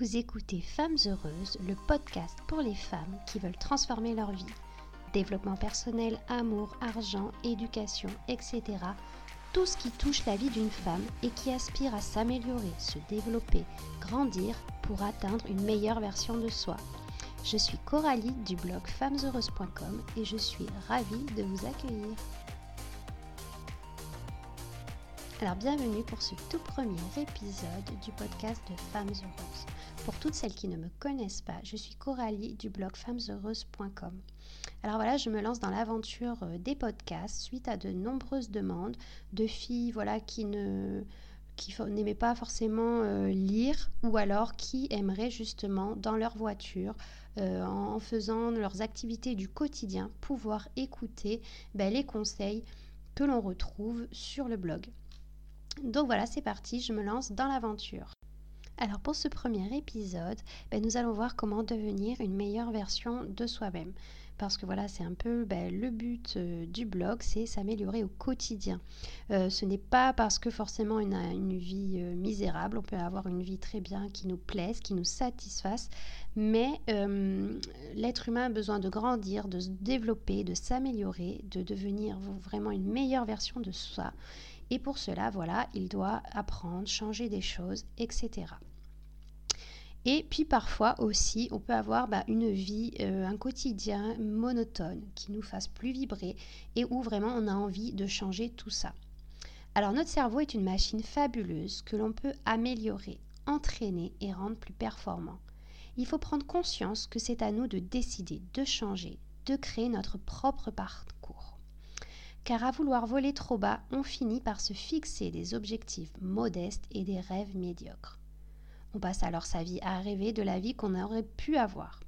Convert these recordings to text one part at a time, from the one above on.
Vous écoutez Femmes Heureuses, le podcast pour les femmes qui veulent transformer leur vie. Développement personnel, amour, argent, éducation, etc. Tout ce qui touche la vie d'une femme et qui aspire à s'améliorer, se développer, grandir pour atteindre une meilleure version de soi. Je suis Coralie du blog femmesheureuses.com et je suis ravie de vous accueillir. Alors bienvenue pour ce tout premier épisode du podcast de Femmes Heureuses. Pour toutes celles qui ne me connaissent pas, je suis Coralie du blog femmesheureuses.com. Alors voilà, je me lance dans l'aventure euh, des podcasts suite à de nombreuses demandes de filles voilà qui n'aimaient pas forcément euh, lire ou alors qui aimeraient justement dans leur voiture, euh, en faisant leurs activités du quotidien, pouvoir écouter ben, les conseils que l'on retrouve sur le blog. Donc voilà, c'est parti, je me lance dans l'aventure. Alors pour ce premier épisode, ben, nous allons voir comment devenir une meilleure version de soi-même. Parce que voilà, c'est un peu ben, le but euh, du blog, c'est s'améliorer au quotidien. Euh, ce n'est pas parce que forcément on a une vie euh, misérable, on peut avoir une vie très bien qui nous plaise, qui nous satisfasse, mais l'être humain a besoin de grandir, de se développer, de s'améliorer, de devenir vraiment une meilleure version de soi. Et pour cela, voilà, il doit apprendre, changer des choses, etc. Et puis parfois aussi, on peut avoir bah, une vie, euh, un quotidien monotone qui nous fasse plus vibrer et où vraiment on a envie de changer tout ça. Alors notre cerveau est une machine fabuleuse que l'on peut améliorer, entraîner et rendre plus performant. Il faut prendre conscience que c'est à nous de décider, de changer, de créer notre propre parcours car à vouloir voler trop bas, on finit par se fixer des objectifs modestes et des rêves médiocres. On passe alors sa vie à rêver de la vie qu'on aurait pu avoir.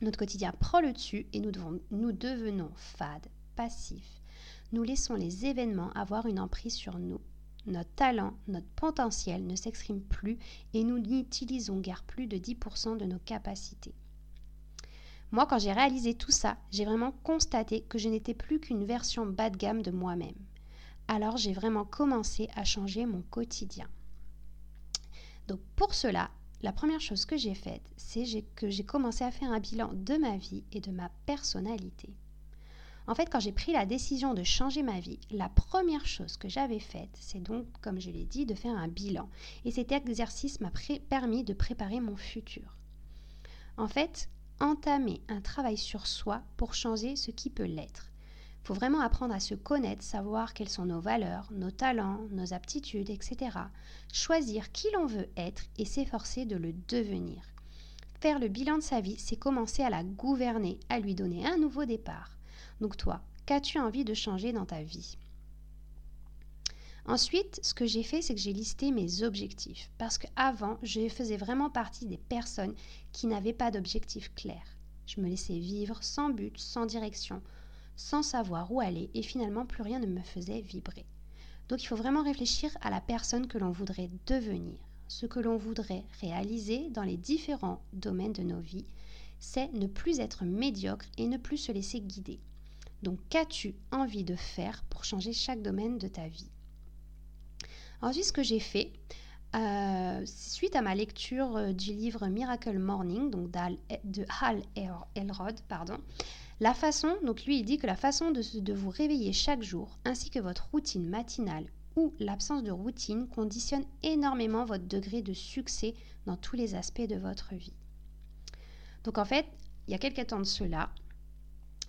Notre quotidien prend le dessus et nous, nous devenons fades, passifs. Nous laissons les événements avoir une emprise sur nous. Notre talent, notre potentiel ne s'exprime plus et nous n'utilisons guère plus de 10% de nos capacités. Moi, quand j'ai réalisé tout ça, j'ai vraiment constaté que je n'étais plus qu'une version bas de gamme de moi-même. Alors j'ai vraiment commencé à changer mon quotidien. Donc pour cela, la première chose que j'ai faite, c'est que j'ai commencé à faire un bilan de ma vie et de ma personnalité. En fait, quand j'ai pris la décision de changer ma vie, la première chose que j'avais faite, c'est donc, comme je l'ai dit, de faire un bilan. Et cet exercice m'a permis de préparer mon futur. En fait, entamer un travail sur soi pour changer ce qui peut l'être. Il faut vraiment apprendre à se connaître, savoir quelles sont nos valeurs, nos talents, nos aptitudes, etc. Choisir qui l'on veut être et s'efforcer de le devenir. Faire le bilan de sa vie, c'est commencer à la gouverner, à lui donner un nouveau départ. Donc toi, qu'as-tu envie de changer dans ta vie? Ensuite, ce que j'ai fait, c'est que j'ai listé mes objectifs. Parce qu'avant, je faisais vraiment partie des personnes qui n'avaient pas d'objectif clair. Je me laissais vivre sans but, sans direction, sans savoir où aller, et finalement, plus rien ne me faisait vibrer. Donc il faut vraiment réfléchir à la personne que l'on voudrait devenir. Ce que l'on voudrait réaliser dans les différents domaines de nos vies, c'est ne plus être médiocre et ne plus se laisser guider. Donc qu'as-tu envie de faire pour changer chaque domaine de ta vie? Ensuite, ce que j'ai fait, euh, suite à ma lecture euh, du livre Miracle Morning, donc de Hal Elrod, pardon, la façon, donc lui il dit que la façon de, de vous réveiller chaque jour, ainsi que votre routine matinale ou l'absence de routine, conditionne énormément votre degré de succès dans tous les aspects de votre vie. Donc en fait, il y a quelques temps de cela,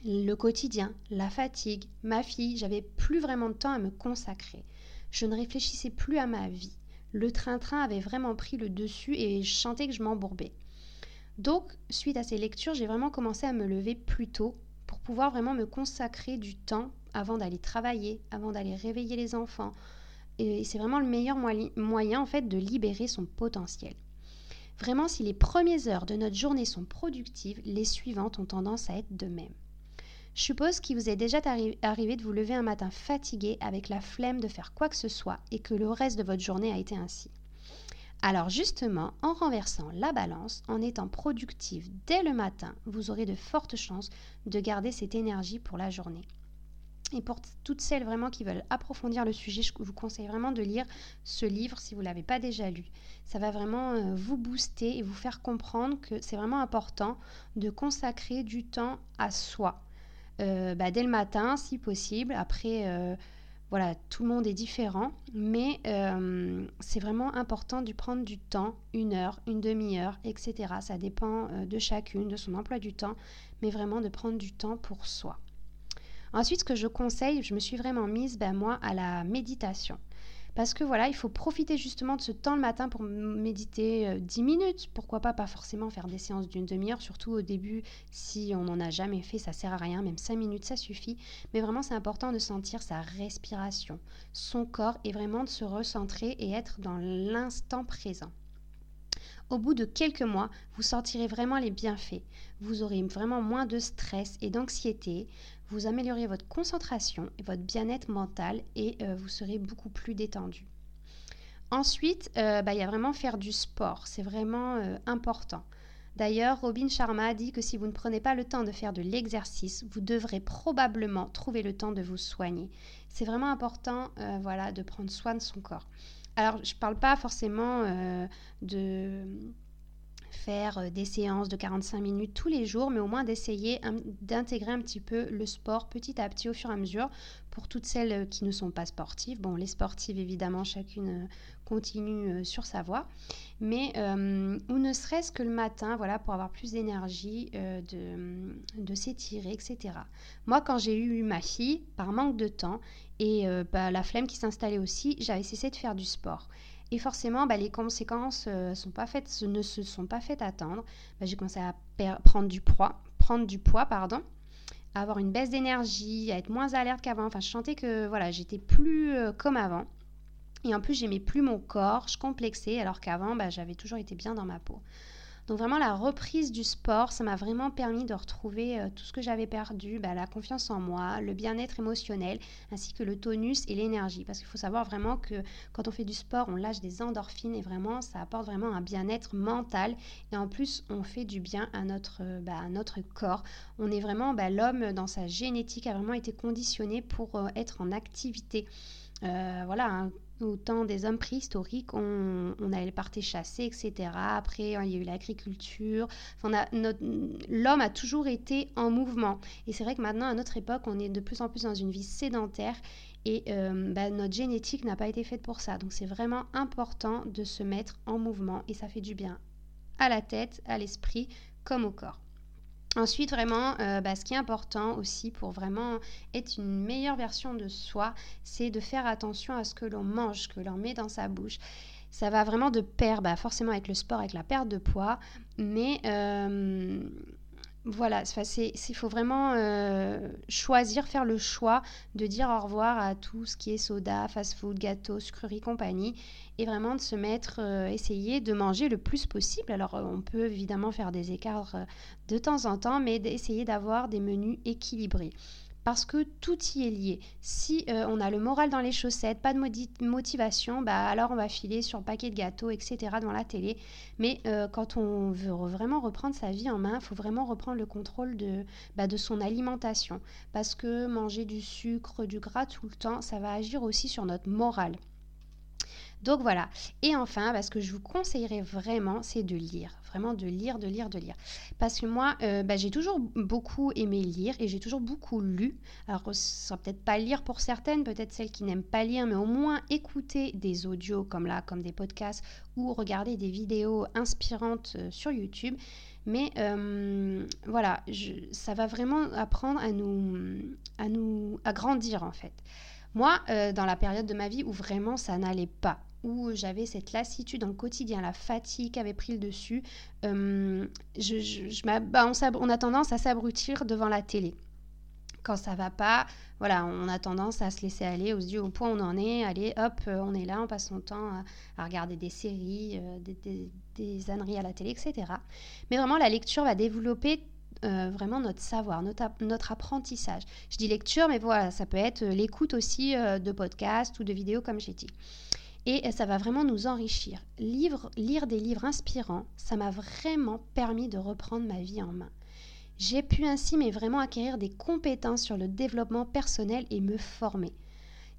le quotidien, la fatigue, ma fille, j'avais plus vraiment de temps à me consacrer. Je ne réfléchissais plus à ma vie. Le train-train avait vraiment pris le dessus et je sentais que je m'embourbais. Donc, suite à ces lectures, j'ai vraiment commencé à me lever plus tôt pour pouvoir vraiment me consacrer du temps avant d'aller travailler, avant d'aller réveiller les enfants. Et c'est vraiment le meilleur moyen en fait de libérer son potentiel. Vraiment, si les premières heures de notre journée sont productives, les suivantes ont tendance à être de même. Je suppose qu'il vous est déjà arrivé de vous lever un matin fatigué avec la flemme de faire quoi que ce soit et que le reste de votre journée a été ainsi. Alors justement, en renversant la balance, en étant productif dès le matin, vous aurez de fortes chances de garder cette énergie pour la journée. Et pour toutes celles vraiment qui veulent approfondir le sujet, je vous conseille vraiment de lire ce livre si vous ne l'avez pas déjà lu. Ça va vraiment euh, vous booster et vous faire comprendre que c'est vraiment important de consacrer du temps à soi. Euh, bah, dès le matin, si possible. Après, euh, voilà, tout le monde est différent, mais c'est vraiment important de prendre du temps, une heure, une demi-heure, etc. Ça dépend de chacune, de son emploi du temps, mais vraiment de prendre du temps pour soi. Ensuite, ce que je conseille, je me suis vraiment mise, ben, moi, à la méditation. Parce que voilà, il faut profiter justement de ce temps le matin pour méditer 10 euh, minutes. Pourquoi pas, pas forcément faire des séances d'une demi-heure, surtout au début, si on n'en a jamais fait, ça sert à rien, même 5 minutes, ça suffit. Mais vraiment, c'est important de sentir sa respiration, son corps et vraiment de se recentrer et être dans l'instant présent. Au bout de quelques mois, vous sentirez vraiment les bienfaits. Vous aurez vraiment moins de stress et d'anxiété vous améliorez votre concentration et votre bien-être mental et euh, vous serez beaucoup plus détendu. Ensuite, euh, bah, il y a vraiment faire du sport. C'est vraiment euh, important. D'ailleurs, Robin Sharma dit que si vous ne prenez pas le temps de faire de l'exercice, vous devrez probablement trouver le temps de vous soigner. C'est vraiment important voilà, de prendre soin de son corps. Alors, je ne parle pas forcément de faire euh, des séances de 45 minutes tous les jours, mais au moins d'essayer d'intégrer un petit peu le sport petit à petit au fur et à mesure pour toutes celles euh, qui ne sont pas sportives. Bon, les sportives, évidemment, chacune euh, continue sur sa voie, mais ou ne serait-ce que le matin, voilà, pour avoir plus d'énergie, de, s'étirer, etc. Moi, quand j'ai eu ma fille, par manque de temps et bah, la flemme qui s'installait aussi, j'avais cessé de faire du sport. Et forcément, bah, les conséquences euh, sont pas faites, ne se sont pas faites attendre. Bah, j'ai commencé à prendre du poids, prendre du poids, pardon, à avoir une baisse d'énergie, à être moins alerte qu'avant. Enfin, je sentais que voilà, j'étais plus euh, comme avant. Et en plus, j'aimais plus mon corps, je complexais, alors qu'avant, bah, j'avais toujours été bien dans ma peau. Donc vraiment la reprise du sport, ça m'a vraiment permis de retrouver euh, tout ce que j'avais perdu, bah, la confiance en moi, le bien-être émotionnel, ainsi que le tonus et l'énergie. Parce qu'il faut savoir vraiment que quand on fait du sport, on lâche des endorphines et vraiment ça apporte vraiment un bien-être mental. Et en plus, on fait du bien à notre, euh, bah, notre corps. On est vraiment, bah, l'homme dans sa génétique a vraiment été conditionné pour euh, être en activité. Voilà, hein au temps des hommes préhistoriques, on, on allait partir chasser, etc. Après, il y a eu l'agriculture. L'homme a toujours été en mouvement. Et c'est vrai que maintenant, à notre époque, on est de plus en plus dans une vie sédentaire et euh, bah, notre génétique n'a pas été faite pour ça. Donc c'est vraiment important de se mettre en mouvement et ça fait du bien à la tête, à l'esprit comme au corps. Ensuite, vraiment, euh, bah, ce qui est important aussi pour vraiment être une meilleure version de soi, c'est de faire attention à ce que l'on mange, que l'on met dans sa bouche. Ça va vraiment de pair, bah, forcément avec le sport, avec la perte de poids, mais euh, voilà, il faut vraiment euh, choisir, faire le choix de dire au revoir à tout ce qui est soda, fast-food, gâteau, sucreries, compagnie, et vraiment de se mettre, euh, essayer de manger le plus possible. Alors, euh, on peut évidemment faire des écarts de temps en temps, mais d'essayer d'avoir des menus équilibrés parce que tout y est lié. Si euh, on a le moral dans les chaussettes, pas de motivation, bah alors on va filer sur le paquet de gâteaux, etc. devant la télé. Mais euh, quand on veut vraiment reprendre sa vie en main, il faut vraiment reprendre le contrôle de, bah, de son alimentation. Parce que manger du sucre, du gras tout le temps, ça va agir aussi sur notre morale. Donc voilà. Et enfin, bah, ce que je vous conseillerais vraiment, c'est de lire. Vraiment de lire, de lire, de lire. Parce que moi, euh, bah, j'ai toujours beaucoup aimé lire et j'ai toujours beaucoup lu. Alors, peut-être pas lire pour certaines, peut-être celles qui n'aiment pas lire, mais au moins écouter des audios comme là, comme des podcasts ou regarder des vidéos inspirantes euh, sur YouTube. Mais euh, voilà, ça va vraiment apprendre à nous, à nous, à grandir en fait. Moi, dans la période de ma vie où vraiment ça n'allait pas, où j'avais cette lassitude dans le quotidien, la fatigue avait pris le dessus, euh, je, bah, on, a tendance à s'abrutir devant la télé. Quand ça va pas, voilà, on a tendance à se laisser aller, on se dit au point où on en est, allez, hop, euh, on est là, on passe son temps à, regarder des séries, euh, des, des, âneries à la télé, etc. Mais vraiment, la lecture va développer vraiment notre savoir, notre, notre, apprentissage. Je dis lecture, mais voilà, ça peut être l'écoute aussi de podcasts ou de vidéos comme j'ai dit et ça va vraiment nous enrichir. lire des livres inspirants, ça m'a vraiment permis de reprendre ma vie en main. J'ai pu ainsi mais vraiment acquérir des compétences sur le développement personnel et me former.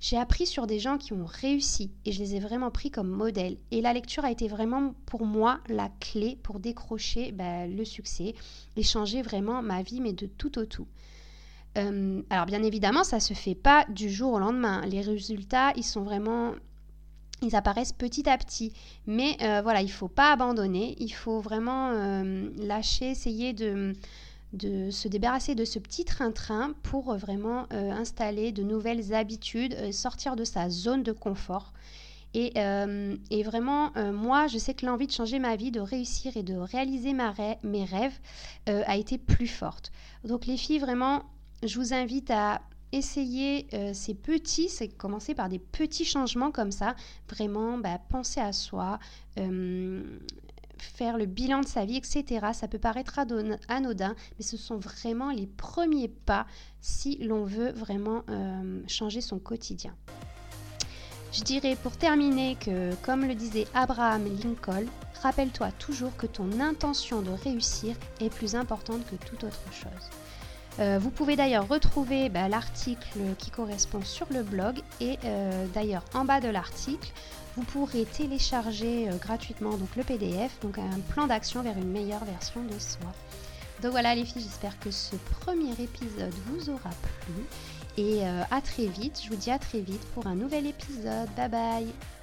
J'ai appris sur des gens qui ont réussi et je les ai vraiment pris comme modèle. Et la lecture a été vraiment pour moi la clé pour décrocher bah, le succès et changer vraiment ma vie, mais de tout au tout. Euh, alors bien évidemment, ça se fait pas du jour au lendemain. Les résultats, ils sont vraiment ils apparaissent petit à petit. Mais euh, voilà, il ne faut pas abandonner, il faut vraiment euh, lâcher, essayer de, se débarrasser de ce petit train-train pour vraiment euh, installer de nouvelles habitudes, sortir de sa zone de confort. Et, vraiment, moi, je sais que l'envie de changer ma vie, de réussir et de réaliser mes rêves a été plus forte. Donc les filles, vraiment, je vous invite à essayer ces petits, c'est commencer par des petits changements comme ça, vraiment bah, penser à soi, faire le bilan de sa vie, etc. Ça peut paraître anodin, mais ce sont vraiment les premiers pas si l'on veut vraiment euh, changer son quotidien. Je dirais pour terminer que, comme le disait Abraham Lincoln, rappelle-toi toujours que ton intention de réussir est plus importante que toute autre chose. Euh, vous pouvez d'ailleurs retrouver bah, l'article qui correspond sur le blog et euh, d'ailleurs en bas de l'article, vous pourrez télécharger euh, gratuitement donc le PDF, donc un plan d'action vers une meilleure version de soi. Donc voilà les filles, j'espère que ce premier épisode vous aura plu et à très vite. Je vous dis à très vite pour un nouvel épisode. Bye bye